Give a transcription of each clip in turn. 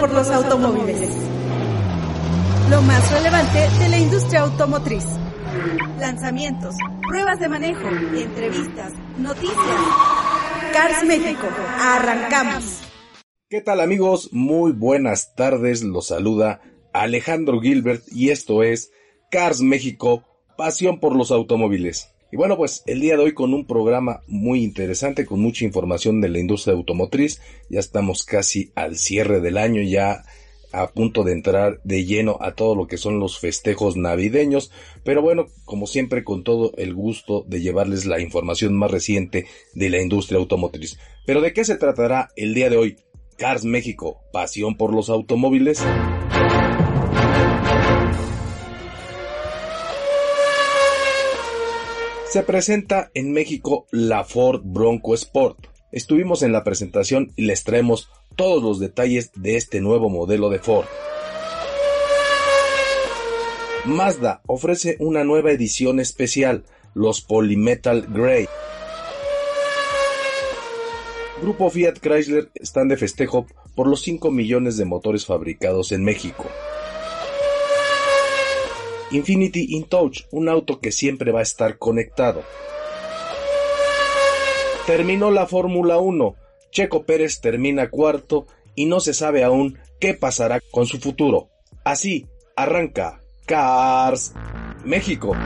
Por los automóviles. Lo más relevante de la industria automotriz. Lanzamientos, pruebas de manejo, entrevistas, noticias. Cars México, arrancamos. ¿Qué tal amigos? Muy buenas tardes, los saluda Alejandro Gilbert y esto es Cars México, pasión por los automóviles. Y bueno, pues el día de hoy con un programa muy interesante, con mucha información de la industria automotriz. Ya estamos casi al cierre del año, ya a punto de entrar de lleno a todo lo que son los festejos navideños. Pero bueno, como siempre, con todo el gusto de llevarles la información más reciente de la industria automotriz. Pero ¿de qué se tratará el día de hoy? Cars México, pasión por los automóviles. Se presenta en México la Ford Bronco Sport. Estuvimos en la presentación y les traemos todos los detalles de este nuevo modelo de Ford. Mazda ofrece una nueva edición especial, los Polymetal Grey. Grupo Fiat Chrysler están de festejo por los 5 millones de motores fabricados en México. Infinity InTouch, un auto que siempre va a estar conectado. Terminó la Fórmula 1, Checo Pérez termina cuarto y no se sabe aún qué pasará con su futuro. Así arranca Cars México.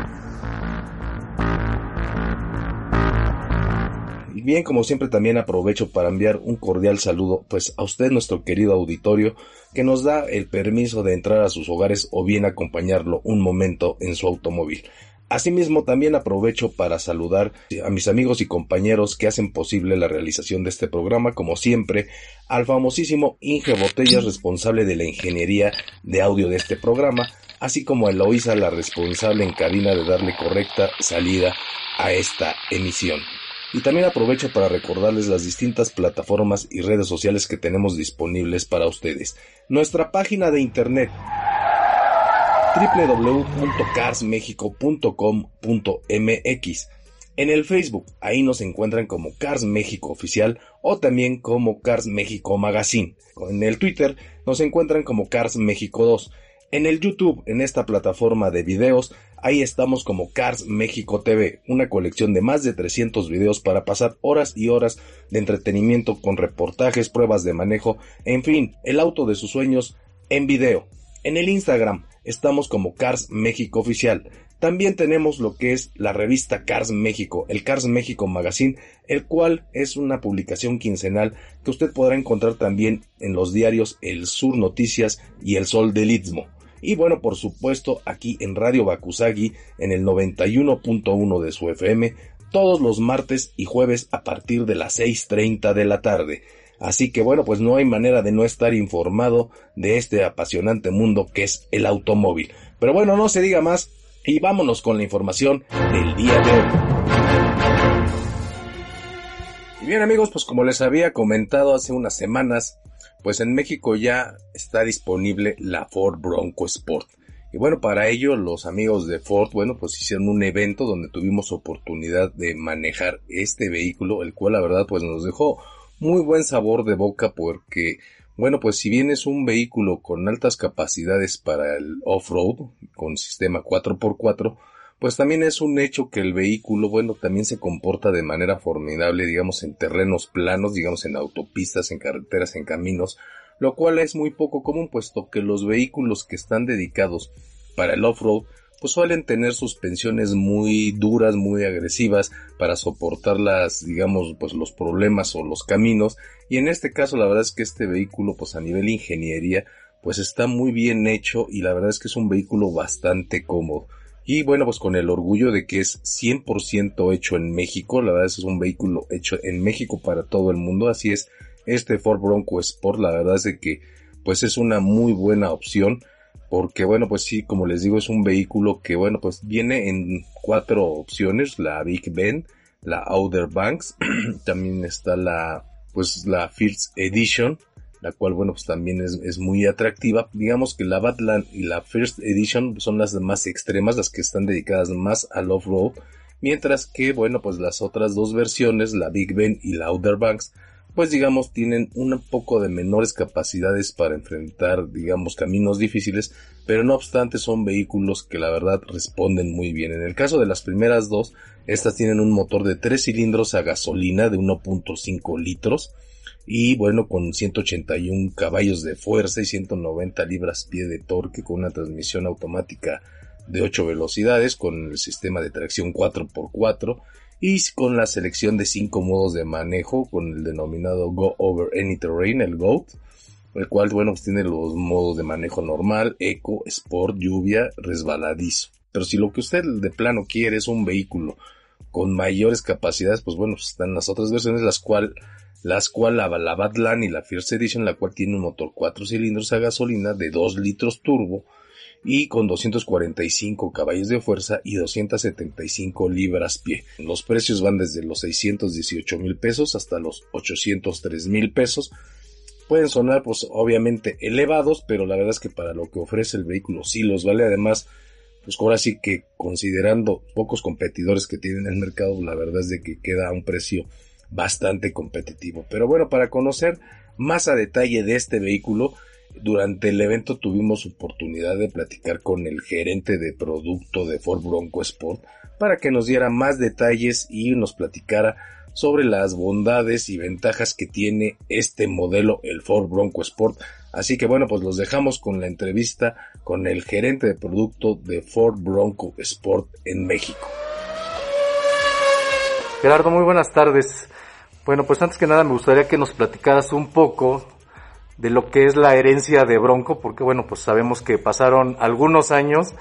Bien, como siempre también aprovecho para enviar un cordial saludo pues a usted nuestro querido auditorio que nos da el permiso de entrar a sus hogares o bien acompañarlo un momento en su automóvil. Asimismo, también aprovecho para saludar a mis amigos y compañeros que hacen posible la realización de este programa, como siempre, al famosísimo Inge Botellas, responsable de la ingeniería de audio de este programa, así como a Eloisa, la responsable en cabina de darle correcta salida a esta emisión. Y también aprovecho para recordarles las distintas plataformas y redes sociales que tenemos disponibles para ustedes. Nuestra página de internet www.carsmexico.com.mx en el Facebook, ahí nos encuentran como Cars México Oficial o también como Cars México Magazine. En el Twitter nos encuentran como Cars México 2. En el YouTube, en esta plataforma de videos, Ahí estamos como Cars México TV, una colección de más de 300 videos para pasar horas y horas de entretenimiento con reportajes, pruebas de manejo, en fin, el auto de sus sueños en video. En el Instagram estamos como Cars México Oficial. También tenemos lo que es la revista Cars México, el Cars México Magazine, el cual es una publicación quincenal que usted podrá encontrar también en los diarios El Sur Noticias y El Sol del Istmo. Y bueno, por supuesto, aquí en Radio Bakusagi, en el 91.1 de su FM, todos los martes y jueves a partir de las 6.30 de la tarde. Así que bueno, pues no hay manera de no estar informado de este apasionante mundo que es el automóvil. Pero bueno, no se diga más y vámonos con la información del día de hoy. Y bien amigos, pues como les había comentado hace unas semanas, pues en México ya está disponible la Ford Bronco Sport. Y bueno, para ello los amigos de Ford, bueno, pues hicieron un evento donde tuvimos oportunidad de manejar este vehículo, el cual la verdad pues nos dejó muy buen sabor de boca porque, bueno, pues si bien es un vehículo con altas capacidades para el off-road, con sistema 4x4, pues también es un hecho que el vehículo, bueno, también se comporta de manera formidable, digamos, en terrenos planos, digamos, en autopistas, en carreteras, en caminos, lo cual es muy poco común, puesto que los vehículos que están dedicados para el off-road, pues suelen tener suspensiones muy duras, muy agresivas para soportar las, digamos, pues los problemas o los caminos. Y en este caso, la verdad es que este vehículo, pues a nivel ingeniería, pues está muy bien hecho y la verdad es que es un vehículo bastante cómodo. Y bueno, pues con el orgullo de que es 100% hecho en México, la verdad es un vehículo hecho en México para todo el mundo, así es, este Ford Bronco Sport, la verdad es de que pues es una muy buena opción, porque bueno, pues sí, como les digo, es un vehículo que bueno, pues viene en cuatro opciones, la Big Ben, la Outer Banks, también está la pues la First Edition, la cual, bueno, pues también es, muy atractiva. Digamos que la Batland y la First Edition son las más extremas, las que están dedicadas más al off-road, mientras que, bueno, pues las otras dos versiones, la Big Ben y la Outer Banks, pues digamos tienen un poco de menores capacidades para enfrentar digamos caminos difíciles, pero no obstante son vehículos que la verdad responden muy bien. En el caso de las primeras dos, estas tienen un motor de 3 cilindros a gasolina de 1.5 litros y bueno con 181 caballos de fuerza y 190 libras pie de torque con una transmisión automática de 8 velocidades con el sistema de tracción 4x4 y con la selección de 5 modos de manejo con el denominado Go Over Any Terrain, el GOAT, el cual bueno pues tiene los modos de manejo normal, eco, sport, lluvia, resbaladizo. Pero si lo que usted de plano quiere es un vehículo con mayores capacidades, pues bueno, pues están las otras versiones, las cual las cual la, la Badland y la First Edition, la cual tiene un motor 4 cilindros a gasolina de 2 litros turbo y con 245 caballos de fuerza y 275 libras pie. Los precios van desde los 618 mil pesos hasta los 803 mil pesos. Pueden sonar pues obviamente elevados, pero la verdad es que para lo que ofrece el vehículo sí los vale. Además, pues ahora sí que considerando pocos competidores que tienen en el mercado, la verdad es de que queda a un precio bastante competitivo. Pero bueno, para conocer más a detalle de este vehículo, durante el evento tuvimos oportunidad de platicar con el gerente de producto de Ford Bronco Sport para que nos diera más detalles y nos platicara sobre las bondades y ventajas que tiene este modelo, el Ford Bronco Sport. Así que bueno, pues los dejamos con la entrevista con el gerente de producto de Ford Bronco Sport en México. Gerardo, muy buenas tardes. Bueno, pues antes que nada me gustaría que nos platicaras un poco de lo que es la herencia de Bronco, porque bueno, pues sabemos que pasaron algunos años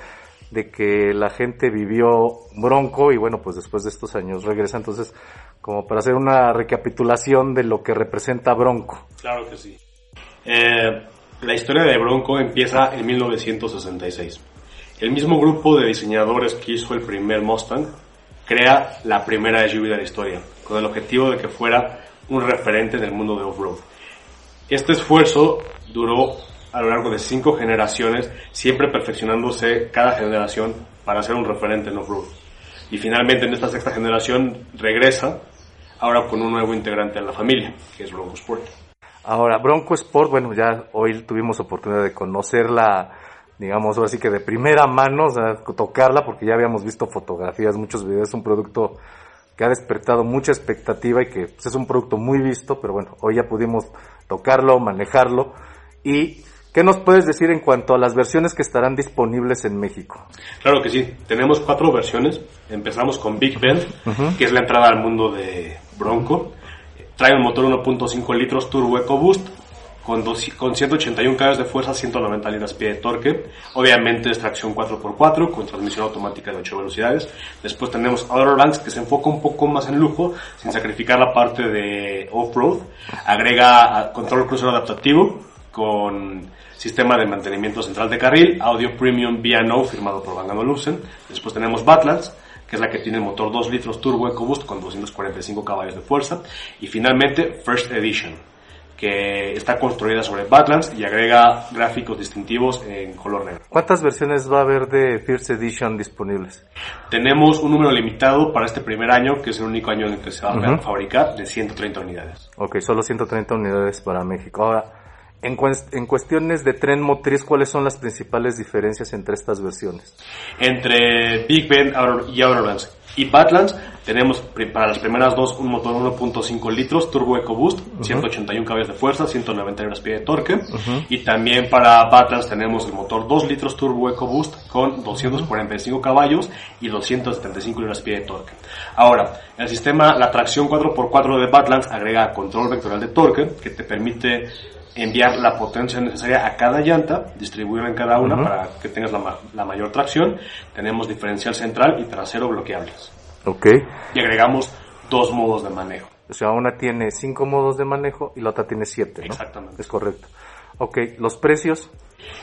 de que la gente vivió Bronco y bueno, pues después de estos años regresa. Entonces, como para hacer una recapitulación de lo que representa Bronco. Claro que sí. Eh, la historia de Bronco empieza en 1966. El mismo grupo de diseñadores que hizo el primer Mustang crea la primera SUV de la historia, con el objetivo de que fuera un referente en el mundo de off-road. Este esfuerzo duró a lo largo de cinco generaciones, siempre perfeccionándose cada generación para ser un referente en off-road. Y finalmente en esta sexta generación regresa, ahora con un nuevo integrante en la familia, que es Bronco Sport. Ahora, Bronco Sport, bueno, ya hoy tuvimos oportunidad de conocerla, digamos, así que de primera mano, o sea, tocarla, porque ya habíamos visto fotografías, muchos videos, un producto que ha despertado mucha expectativa y que pues, es un producto muy visto, pero bueno, hoy ya pudimos tocarlo, manejarlo. ¿Y qué nos puedes decir en cuanto a las versiones que estarán disponibles en México? Claro que sí, tenemos cuatro versiones. Empezamos con Big Bend, que es la entrada al mundo de Bronco. Trae un motor 1.5 litros Turbo EcoBoost con, con 181 caballos de fuerza, 190 libras pie de torque. Obviamente es tracción 4x4 con transmisión automática de 8 velocidades. Después tenemos Outer Banks que se enfoca un poco más en lujo sin sacrificar la parte de off-road. Agrega control crucero adaptativo con sistema de mantenimiento central de carril, audio premium no firmado por Bang Olufsen. Después tenemos Badlands que es la que tiene el motor 2 litros turbo EcoBoost con 245 caballos de fuerza. Y finalmente First Edition, que está construida sobre Badlands y agrega gráficos distintivos en color negro. ¿Cuántas versiones va a haber de First Edition disponibles? Tenemos un número limitado para este primer año, que es el único año en el que se va a fabricar, de 130 unidades. Ok, solo 130 unidades para México. Ahora, en, en, cuestiones de tren motriz, ¿cuáles son las principales diferencias entre estas versiones? Entre Big Bend y Outer y Badlands tenemos para las primeras dos un motor 1.5 litros Turbo EcoBoost, 181 caballos de fuerza, 190 libras pie de torque. Y también para Badlands tenemos el motor 2 litros Turbo EcoBoost con 245 caballos y 275 libras pie de torque. Ahora, el sistema, la tracción 4x4 de Badlands agrega control vectorial de torque que te permite enviar la potencia necesaria a cada llanta, distribuirla en cada una para que tengas la, la, mayor tracción. Tenemos diferencial central y trasero bloqueables. Ok. Y agregamos dos modos de manejo. O sea, una tiene cinco modos de manejo y la otra tiene siete, ¿no? Exactamente. Es correcto. Ok, ¿los precios?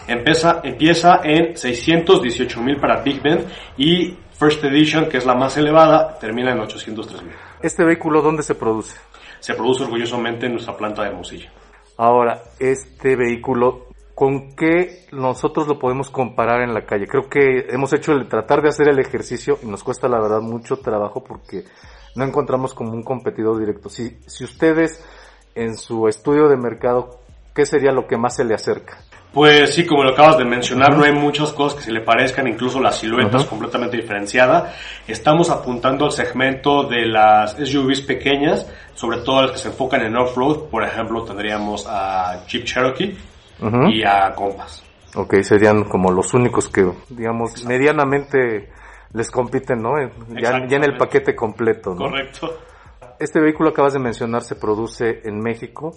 Empieza, empieza en 618 mil para Big Bend y First Edition, que es la más elevada, termina en 803 mil. ¿Este vehículo dónde se produce? Se produce orgullosamente en nuestra planta de Hermosillo. Ahora, este vehículo, ¿con qué nosotros lo podemos comparar en la calle? Creo que hemos hecho el tratar de hacer el ejercicio y nos cuesta la verdad mucho trabajo porque no encontramos como un competidor directo. Si, si ustedes en su estudio de mercado, ¿qué sería lo que más se le acerca? Pues sí, como lo acabas de mencionar, no hay muchas cosas que se le parezcan, incluso la silueta es completamente diferenciada. Estamos apuntando al segmento de las SUVs pequeñas, sobre todo las que se enfocan en off-road. Por ejemplo, tendríamos a Jeep Cherokee y a Compass. Ok, serían como los únicos que, digamos, medianamente les compiten, ¿no? Ya, ya en el paquete completo, ¿no? Correcto. Este vehículo acabas de mencionar se produce en México.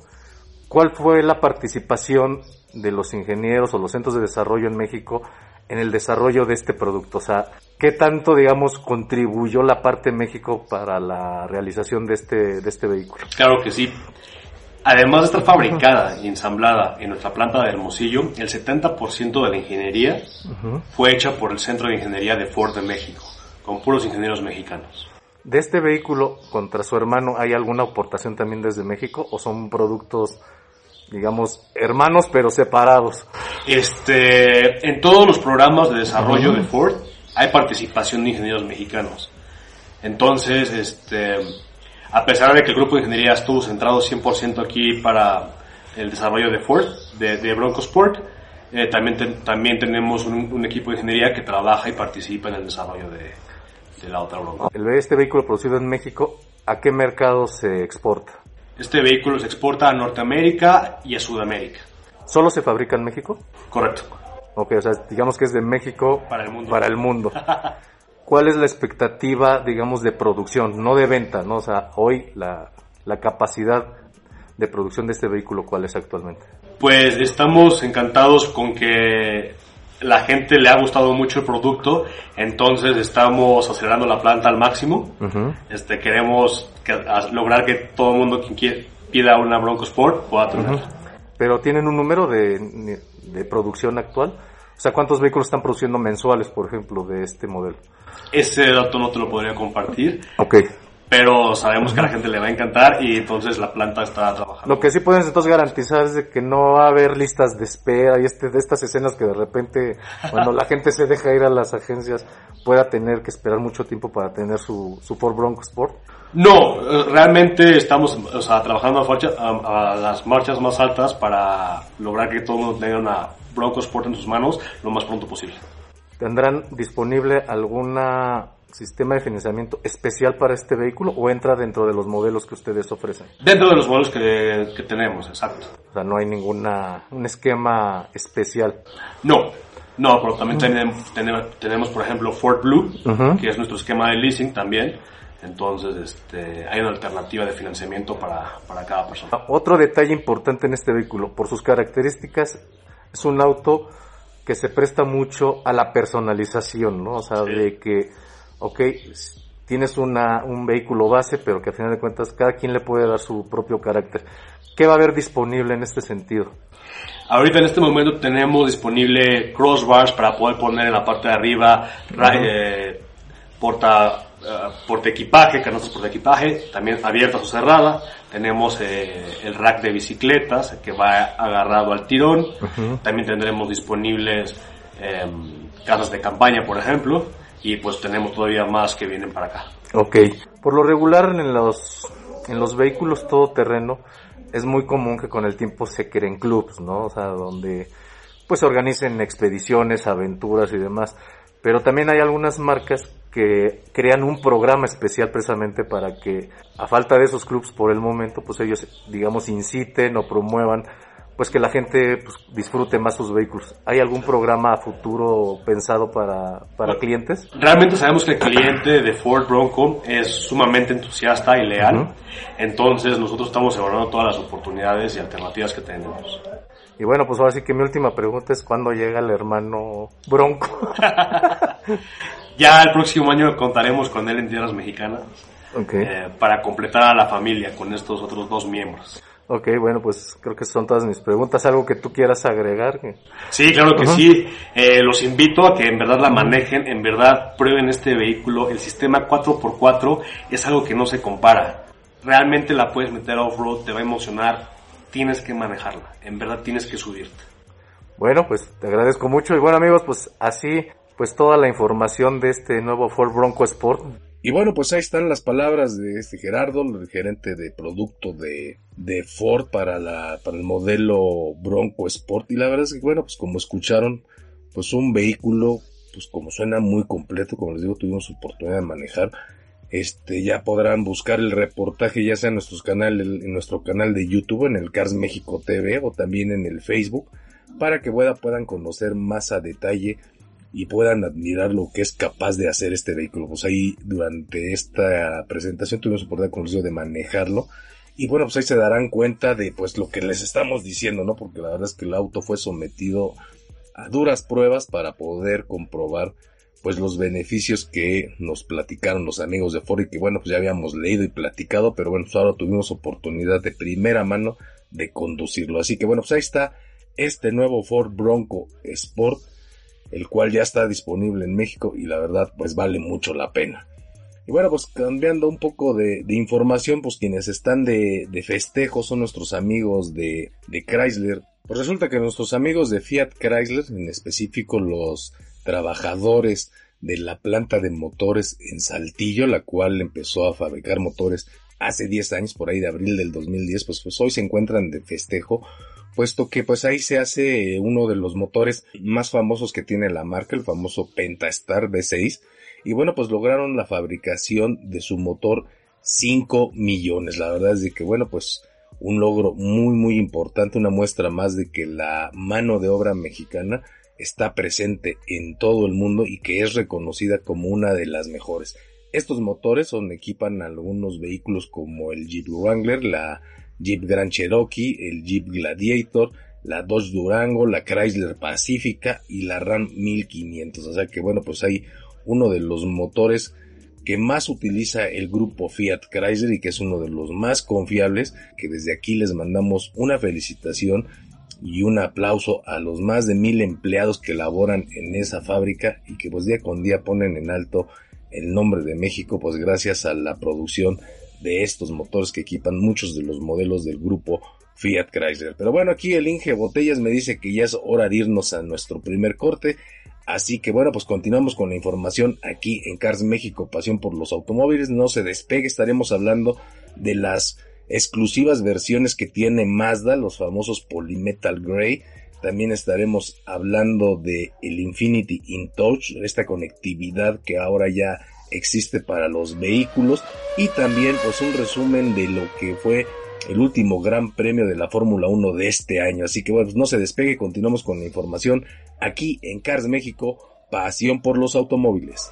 ¿Cuál fue la participación de los ingenieros o los centros de desarrollo en México en el desarrollo de este producto? O sea, ¿qué tanto, digamos, contribuyó la parte de México para la realización de este, de este vehículo? Claro que sí. Además de estar fabricada y ensamblada en nuestra planta de Hermosillo, el 70% de la ingeniería fue hecha por el Centro de Ingeniería de Ford de México, con puros ingenieros mexicanos. ¿De este vehículo contra su hermano hay alguna aportación también desde México o son productos digamos, hermanos pero separados. Este, en todos los programas de desarrollo de Ford hay participación de ingenieros mexicanos. Entonces, este, a pesar de que el grupo de ingeniería estuvo centrado 100% aquí para el desarrollo de Ford, de, Bronco Sport, eh, también, también tenemos un, equipo de ingeniería que trabaja y participa en el desarrollo de, de la otra Bronco. Este vehículo producido en México, ¿a qué mercado se exporta? Este vehículo se exporta a Norteamérica y a Sudamérica. ¿Solo se fabrica en México? Correcto. Ok, o sea, digamos que es de México para el mundo. Para el mundo. ¿Cuál es la expectativa, digamos, de producción, no de venta, no? O sea, hoy la, la capacidad de producción de este vehículo, ¿cuál es actualmente? Pues estamos encantados con que la gente le ha gustado mucho el producto, entonces estamos acelerando la planta al máximo. Este queremos lograr que todo el mundo quien quiera, pida una Bronco Sport pueda tenerla. Pero tienen un número de, de producción actual. O sea, ¿cuántos vehículos están produciendo mensuales, por ejemplo, de este modelo? Ese dato no te lo podría compartir. Ok pero sabemos que a la gente le va a encantar y entonces la planta está trabajando. Lo que sí pueden entonces garantizar es de que no va a haber listas de espera y este, de estas escenas que de repente cuando la gente se deja ir a las agencias pueda tener que esperar mucho tiempo para tener su, su Ford Bronco Sport. No, eh, realmente estamos o sea, trabajando a, a, las marchas más altas para lograr que todo el mundo tenga una Bronco Sport en sus manos lo más pronto posible. ¿Tendrán disponible alguna sistema de financiamiento especial para este vehículo o entra dentro de los modelos que ustedes ofrecen? Dentro de los modelos que, tenemos, exacto. O sea, no hay ninguna un esquema especial. No, no, pero también tenemos, tenemos, por ejemplo, Ford Blue, que es nuestro esquema de leasing también. Entonces, este, hay una alternativa de financiamiento para, para cada persona. Otro detalle importante en este vehículo, por sus características, es un auto que se presta mucho a la personalización, ¿no? O sea, de que ok, tienes una, un vehículo base, pero que a final de cuentas cada quien le puede dar su propio carácter. ¿Qué va a haber disponible en este sentido? Ahorita en este momento tenemos disponible crossbars para poder poner en la parte de arriba eh, porta, uh, porta equipaje, canastas porta equipaje, también abiertas o cerrada. Tenemos eh, el rack de bicicletas que va agarrado al tirón. También tendremos disponibles em, casas de campaña, por ejemplo y pues tenemos todavía más que vienen para acá. Ok. Por lo regular en los, en los vehículos todoterreno es muy común que con el tiempo se creen clubs, ¿no? O sea, donde pues se organicen expediciones, aventuras y demás. Pero también hay algunas marcas que crean un programa especial precisamente para que, a falta de esos clubs por el momento, pues ellos, digamos, inciten o promuevan pues que la gente pues, disfrute más sus vehículos. ¿Hay algún programa a futuro pensado para, para clientes? Realmente sabemos que el cliente de Ford Bronco es sumamente entusiasta y leal, entonces nosotros estamos evaluando todas las oportunidades y alternativas que tenemos. Y bueno, pues ahora sí que mi última pregunta es cuándo llega el hermano Bronco. ya el próximo año contaremos con él en tierras mexicanas eh, para completar a la familia con estos otros dos miembros. Ok, bueno, pues creo que son todas mis preguntas. ¿Algo que tú quieras agregar? Sí, claro que sí. Eh, los invito a que en verdad la manejen, en verdad prueben este vehículo. El sistema 4x4 es algo que no se compara. Realmente la puedes meter off-road, te va a emocionar. Tienes que manejarla, en verdad tienes que subirte. Bueno, pues te agradezco mucho. Y bueno amigos, pues así, pues toda la información de este nuevo Ford Bronco Sport Y bueno, pues ahí están las palabras de este Gerardo, el gerente de producto de, de Ford para, la, para el modelo Bronco Sport. Y la verdad es que, bueno, pues como escucharon, pues un vehículo, pues como suena muy completo, como les digo, tuvimos oportunidad de manejar. Este, ya podrán buscar el reportaje ya sea en en nuestro canal de YouTube, en el Cars México TV o también en el Facebook, para que pueda, puedan conocer más a detalle y puedan admirar lo que es capaz de hacer este vehículo. Pues ahí durante esta presentación tuvimos oportunidad de manejarlo. Y bueno, pues ahí se darán cuenta de pues lo que les estamos diciendo, ¿no? Porque la verdad es que el auto fue sometido a duras pruebas para poder comprobar pues los beneficios que nos platicaron los amigos de Ford y que bueno, pues ya habíamos leído y platicado, pero bueno, pues ahora tuvimos oportunidad de primera mano de conducirlo. Así que bueno, pues ahí está este nuevo Ford Bronco Sport el cual ya está disponible en México y la verdad pues vale mucho la pena. Y bueno, pues cambiando un poco de, información, pues quienes están de, festejo son nuestros amigos de, de, Chrysler. Pues resulta que nuestros amigos de Fiat Chrysler, en específico los trabajadores de la planta de motores en Saltillo, la cual empezó a fabricar motores hace 10 años, por ahí de abril del 2010, pues, pues hoy se encuentran de festejo puesto que pues ahí se hace uno de los motores más famosos que tiene la marca, el famoso Pentastar V6, y bueno, pues lograron la fabricación de su motor 5 millones. La verdad es de que bueno, pues un logro muy muy importante, una muestra más de que la mano de obra mexicana está presente en todo el mundo y que es reconocida como una de las mejores. Estos motores son equipan algunos vehículos como el Jeep Wrangler, la Jeep Grand Cherokee, el Jeep Gladiator, la Dodge Durango, la Chrysler Pacifica y la Ram 1500. O sea que bueno, pues hay uno de los motores que más utiliza el grupo Fiat Chrysler y que es uno de los más confiables, que desde aquí les mandamos una felicitación y un aplauso a los más de mil empleados que laboran en esa fábrica y que pues día con día ponen en alto el nombre de México, pues gracias a la producción de estos motores que equipan muchos de los modelos del grupo Fiat Chrysler. Pero bueno, aquí el Inge Botellas me dice que ya es hora de irnos a nuestro primer corte. Así que bueno, pues continuamos con la información aquí en Cars México, pasión por los automóviles. No se despegue, estaremos hablando de las exclusivas versiones que tiene Mazda, los famosos Polymetal Grey. También estaremos hablando de el Infinity InTouch, esta conectividad que ahora ya existe para los vehículos y también pues un resumen de lo que fue el último gran premio de la Fórmula 1 de este año. Así que bueno, pues no se despegue, continuamos con la información aquí en Cars México, pasión por los automóviles.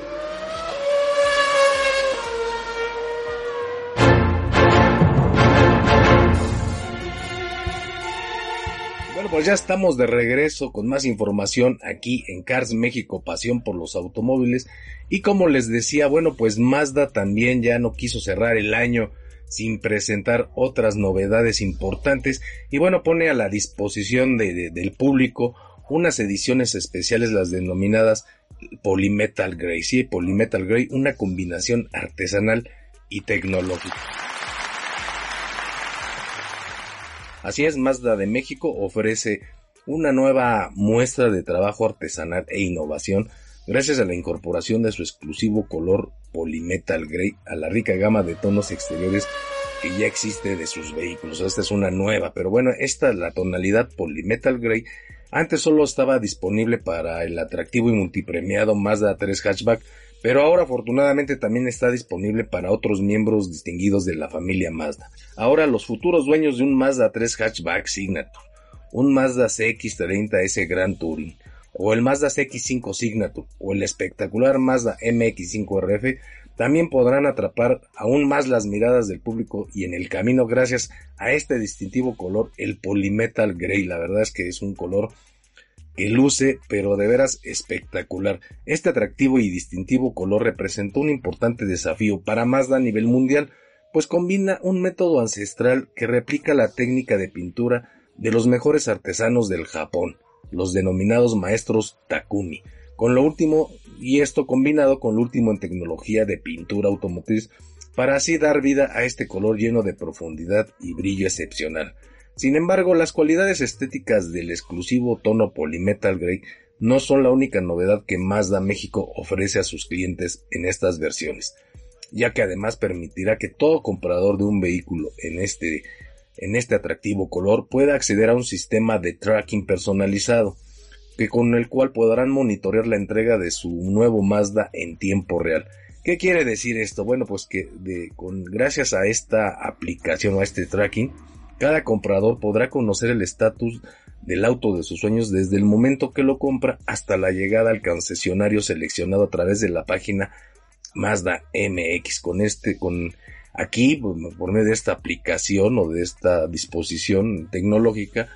Pues ya estamos de regreso con más información aquí en Cars México, pasión por los automóviles. Y como les decía, bueno, pues Mazda también ya no quiso cerrar el año sin presentar otras novedades importantes y bueno, pone a la disposición del público unas ediciones especiales, las denominadas Polymetal Grey. Sí, Polymetal Grey, una combinación artesanal y tecnológica. Así es, Mazda de México ofrece una nueva muestra de trabajo artesanal e innovación gracias a la incorporación de su exclusivo color Polymetal Grey a la rica gama de tonos exteriores que ya existe de sus vehículos. Esta es una nueva, pero bueno, esta la tonalidad Polymetal Grey antes solo estaba disponible para el atractivo y multipremiado Mazda 3 hatchback pero ahora afortunadamente también está disponible para otros miembros distinguidos de la familia Mazda. Ahora los futuros dueños de un Mazda 3 Hatchback Signature, un Mazda CX-30S Grand Touring, o el Mazda CX-5 Signature, o el espectacular Mazda MX-5RF, también podrán atrapar aún más las miradas del público y en el camino gracias a este distintivo color, el Polymetal Grey. La verdad es que es un color que luce pero de veras espectacular. Este atractivo y distintivo color representó un importante desafío para Mazda a nivel mundial, pues combina un método ancestral que replica la técnica de pintura de los mejores artesanos del Japón, los denominados maestros Takumi, con lo último y esto combinado con lo último en tecnología de pintura automotriz para así dar vida a este color lleno de profundidad y brillo excepcional. Sin embargo, las cualidades estéticas del exclusivo tono Polymetal Grey no son la única novedad que Mazda México ofrece a sus clientes en estas versiones, ya que además permitirá que todo comprador de un vehículo en este, en este atractivo color pueda acceder a un sistema de tracking personalizado, que con el cual podrán monitorear la entrega de su nuevo Mazda en tiempo real. ¿Qué quiere decir esto? Bueno, pues que con, gracias a esta aplicación a este tracking, cada comprador podrá conocer el estatus del auto de sus sueños desde el momento que lo compra hasta la llegada al concesionario seleccionado a través de la página Mazda MX. Con este, con aquí, por medio de esta aplicación o de esta disposición tecnológica,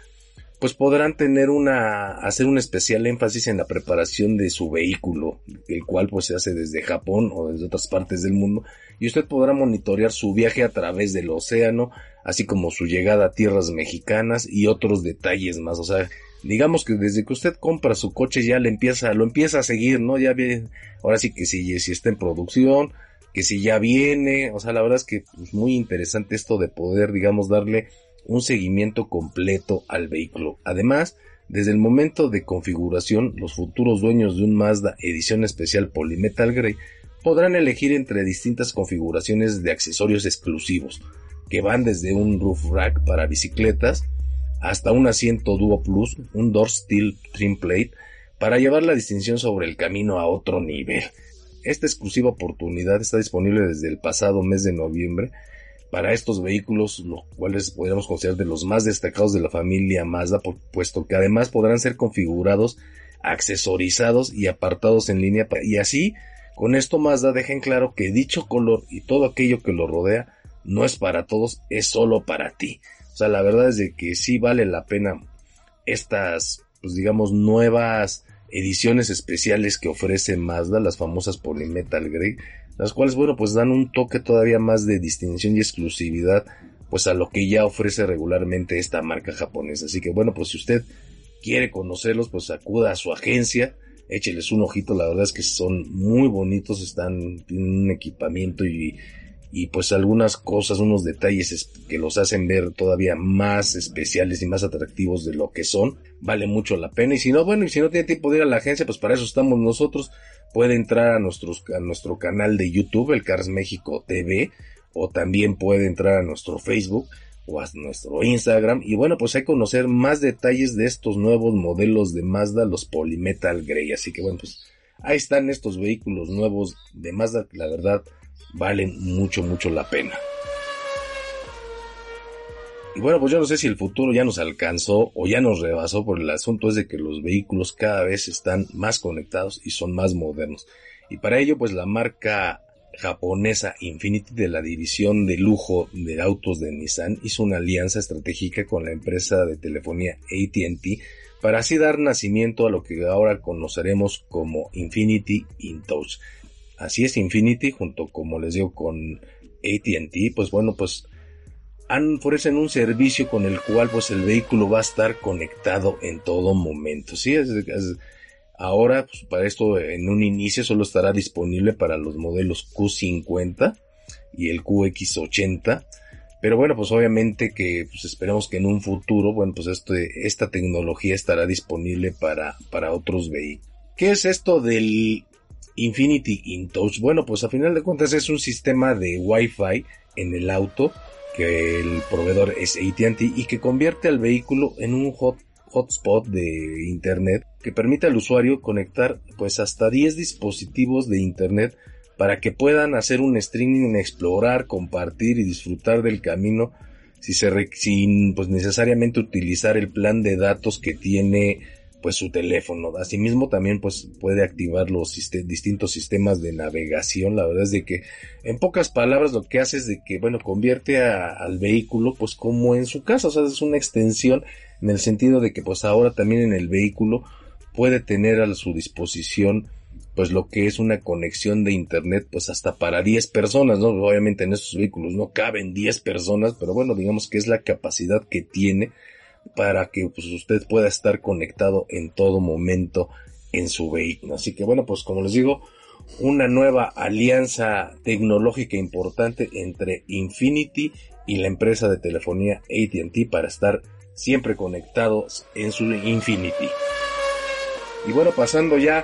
pues podrán tener una, hacer un especial énfasis en la preparación de su vehículo, el cual pues se hace desde Japón o desde otras partes del mundo, y usted podrá monitorear su viaje a través del océano, así como su llegada a tierras mexicanas y otros detalles más, o sea, digamos que desde que usted compra su coche ya le empieza, lo empieza a seguir, ¿no? Ya viene, ahora sí que si, si está en producción, que si ya viene, o sea, la verdad es que es pues, muy interesante esto de poder, digamos, darle un seguimiento completo al vehículo. Además, desde el momento de configuración, los futuros dueños de un Mazda edición especial Polymetal Grey podrán elegir entre distintas configuraciones de accesorios exclusivos, que van desde un roof rack para bicicletas hasta un asiento Duo Plus, un Door Steel Trim Plate, para llevar la distinción sobre el camino a otro nivel. Esta exclusiva oportunidad está disponible desde el pasado mes de noviembre para estos vehículos, los cuales podríamos considerar de los más destacados de la familia Mazda, puesto que además podrán ser configurados, accesorizados y apartados en línea. Y así, con esto Mazda dejen claro que dicho color y todo aquello que lo rodea no es para todos, es solo para ti. O sea, la verdad es de que sí vale la pena estas, pues digamos, nuevas ediciones especiales que ofrece Mazda, las famosas Polymetal Grey, las cuales, bueno, pues dan un toque todavía más de distinción y exclusividad, pues a lo que ya ofrece regularmente esta marca japonesa. Así que, bueno, pues si usted quiere conocerlos, pues acuda a su agencia, écheles un ojito, la verdad es que son muy bonitos, están, tienen un equipamiento y, y pues algunas cosas, unos detalles que los hacen ver todavía más especiales y más atractivos de lo que son, vale mucho la pena. Y si no, bueno, y si no tiene tiempo de ir a la agencia, pues para eso estamos nosotros. Puede entrar a, a nuestro canal de YouTube, el Cars México TV, o también puede entrar a nuestro Facebook o a nuestro Instagram. Y bueno pues hay que conocer más detalles de estos nuevos modelos de Mazda los Polymetal Grey. Así que bueno pues ahí están estos vehículos nuevos de Mazda la verdad valen mucho mucho la pena y bueno, pues yo no sé si el futuro ya nos alcanzó o ya nos rebasó, por el asunto es de que los vehículos cada vez están más conectados y son más modernos. Y para ello, pues la marca japonesa Infinity de la división de lujo de autos de Nissan hizo una alianza estratégica con la empresa de telefonía AT&T para así dar nacimiento a lo que ahora conoceremos como Infinity InTouch. Así es Infinity junto como les digo con AT&T, pues bueno, pues ofrecen un servicio con el cual pues el vehículo va a estar conectado en todo momento. Sí, ahora pues, para esto en un inicio solo estará disponible para los modelos Q50 y el QX80. Pero bueno, pues obviamente que pues esperamos que en un futuro, bueno, pues este, esta tecnología estará disponible para, para otros vehículos. ¿Qué es esto del Infinity InTouch? Bueno, pues a final de cuentas es un sistema de Wi-Fi en el auto que el proveedor es ATT y que convierte al vehículo en un hot, hotspot de internet que permite al usuario conectar pues hasta 10 dispositivos de internet para que puedan hacer un streaming, explorar, compartir y disfrutar del camino si se sin pues necesariamente utilizar el plan de datos que tiene pues su teléfono. Asimismo también pues puede activar los distintos sistemas de navegación. La verdad es de que en pocas palabras lo que hace es de que bueno convierte al vehículo pues como en su casa. O sea es una extensión en el sentido de que pues ahora también en el vehículo puede tener a su disposición pues lo que es una conexión de internet pues hasta para 10 personas, ¿no? Obviamente en estos vehículos no caben 10 personas, pero bueno, digamos que es la capacidad que tiene para que pues, usted pueda estar conectado en todo momento en su vehículo. Así que bueno, pues como les digo, una nueva alianza tecnológica importante entre Infinity y la empresa de telefonía ATT para estar siempre conectados en su Infinity. Y bueno, pasando ya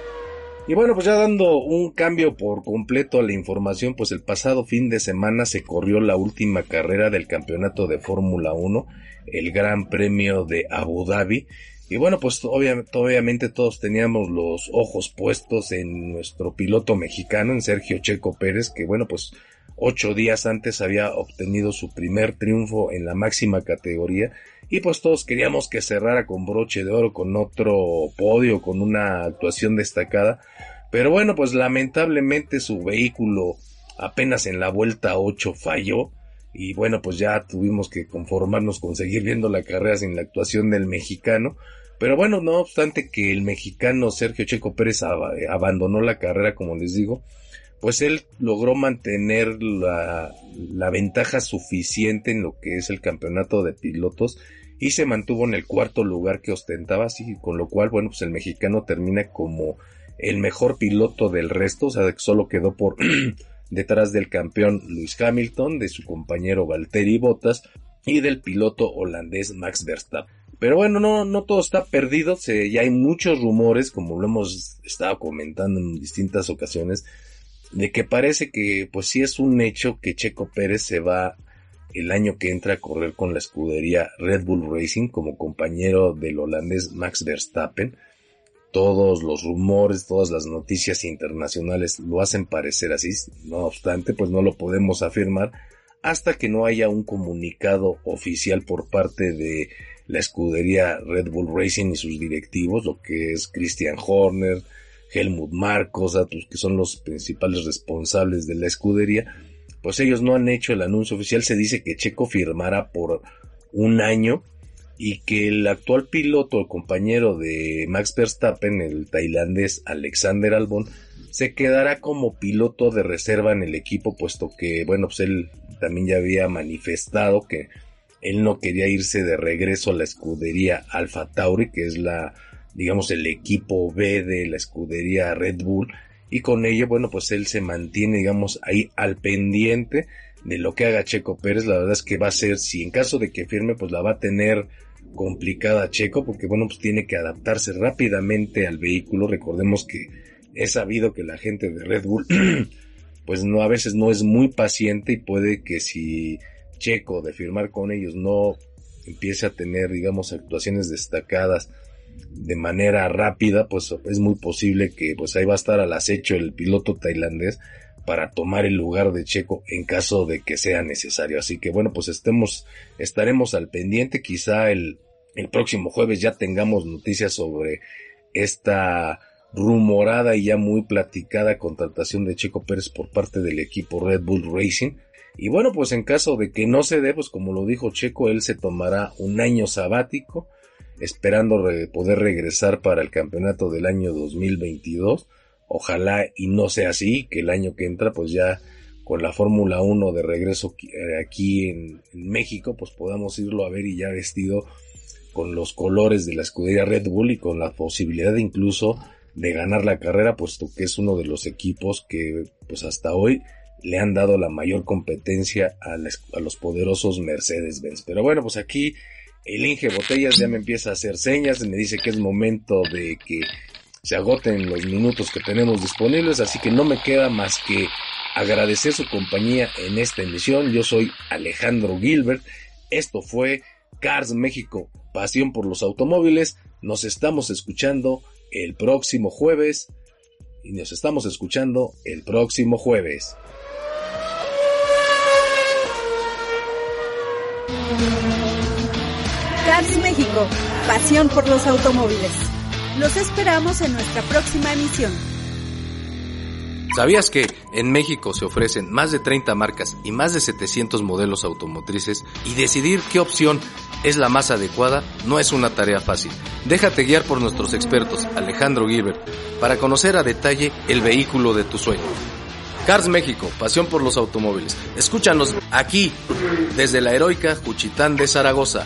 y bueno, pues ya dando un cambio por completo a la información, pues el pasado fin de semana se corrió la última carrera del campeonato de Fórmula 1, el Gran Premio de Abu Dhabi. Y bueno, pues obviamente, obviamente todos teníamos los ojos puestos en nuestro piloto mexicano, en Sergio Checo Pérez, que bueno, pues ocho días antes había obtenido su primer triunfo en la máxima categoría y pues todos queríamos que cerrara con broche de oro, con otro podio, con una actuación destacada. Pero bueno, pues lamentablemente su vehículo apenas en la vuelta 8 falló. Y bueno, pues ya tuvimos que conformarnos con seguir viendo la carrera sin la actuación del mexicano. Pero bueno, no obstante que el mexicano Sergio Checo Pérez abandonó la carrera, como les digo, pues él logró mantener la, la, ventaja suficiente en lo que es el campeonato de pilotos y se mantuvo en el cuarto lugar que ostentaba, así con lo cual, bueno, pues el mexicano termina como el mejor piloto del resto, o sea, solo quedó por detrás del campeón Luis Hamilton, de su compañero Valtteri Bottas y del piloto holandés Max Verstappen. Pero bueno, no, no todo está perdido, se, ya hay muchos rumores, como lo hemos estado comentando en distintas ocasiones, de que parece que pues sí es un hecho que Checo Pérez se va el año que entra a correr con la escudería Red Bull Racing como compañero del holandés Max Verstappen. Todos los rumores, todas las noticias internacionales lo hacen parecer así, no obstante, pues no lo podemos afirmar hasta que no haya un comunicado oficial por parte de la escudería Red Bull Racing y sus directivos, lo que es Christian Horner, Helmut Marcos, que son los principales responsables de la escudería, pues ellos no han hecho el anuncio oficial. Se dice que Checo firmará por un año y que el actual piloto, el compañero de Max Verstappen, el tailandés Alexander Albon, se quedará como piloto de reserva en el equipo, puesto que, bueno, pues él también ya había manifestado que él no quería irse de regreso a la escudería Alfa Tauri, que es la, digamos, el equipo B de la escudería Red Bull, y con ello, bueno, pues él se mantiene, digamos, ahí al pendiente de lo que haga Checo Pérez. La verdad es que va a ser, si en caso de que firme, pues la va a tener complicada Checo, porque bueno, pues tiene que adaptarse rápidamente al vehículo. Recordemos que he sabido que la gente de Red Bull, pues no, a veces no es muy paciente y puede que si Checo de firmar con ellos no empiece a tener, digamos, actuaciones destacadas de manera rápida, pues es muy posible que pues ahí va a estar al acecho el piloto tailandés para tomar el lugar de Checo en caso de que sea necesario. Así que bueno, pues estemos, estaremos al pendiente. Quizá el, el próximo jueves ya tengamos noticias sobre esta rumorada y ya muy platicada contratación de Checo Pérez por parte del equipo Red Bull Racing. Y bueno, pues en caso de que no se dé, pues como lo dijo Checo, él se tomará un año sabático esperando poder regresar para el campeonato del año 2022. Ojalá y no sea así, que el año que entra pues ya con la Fórmula 1 de regreso eh, aquí en, México pues podamos irlo a ver y ya vestido con los colores de la escudería Red Bull y con la posibilidad incluso de ganar la carrera puesto que es uno de los equipos que pues hasta hoy le han dado la mayor competencia a, a los poderosos Mercedes-Benz. Pero bueno, pues aquí el Inge Botellas ya me empieza a hacer señas, me dice que es momento de que se agoten los minutos que tenemos disponibles, así que no me queda más que agradecer su compañía en esta emisión. Yo soy Alejandro Gilbert, esto fue Cars México, pasión por los automóviles. Nos estamos escuchando el próximo jueves y nos estamos escuchando el próximo jueves. Cars México, pasión por los automóviles. Los esperamos en nuestra próxima emisión. ¿Sabías que en México se ofrecen más de 30 marcas y más de 700 modelos automotrices y decidir qué opción es la más adecuada no es una tarea fácil. Déjate guiar por nuestros expertos, Alejandro Gilbert, para conocer a detalle el vehículo de tu sueño. Cars México, pasión por los automóviles. Escúchanos aquí, desde la heroica Juchitán de Zaragoza.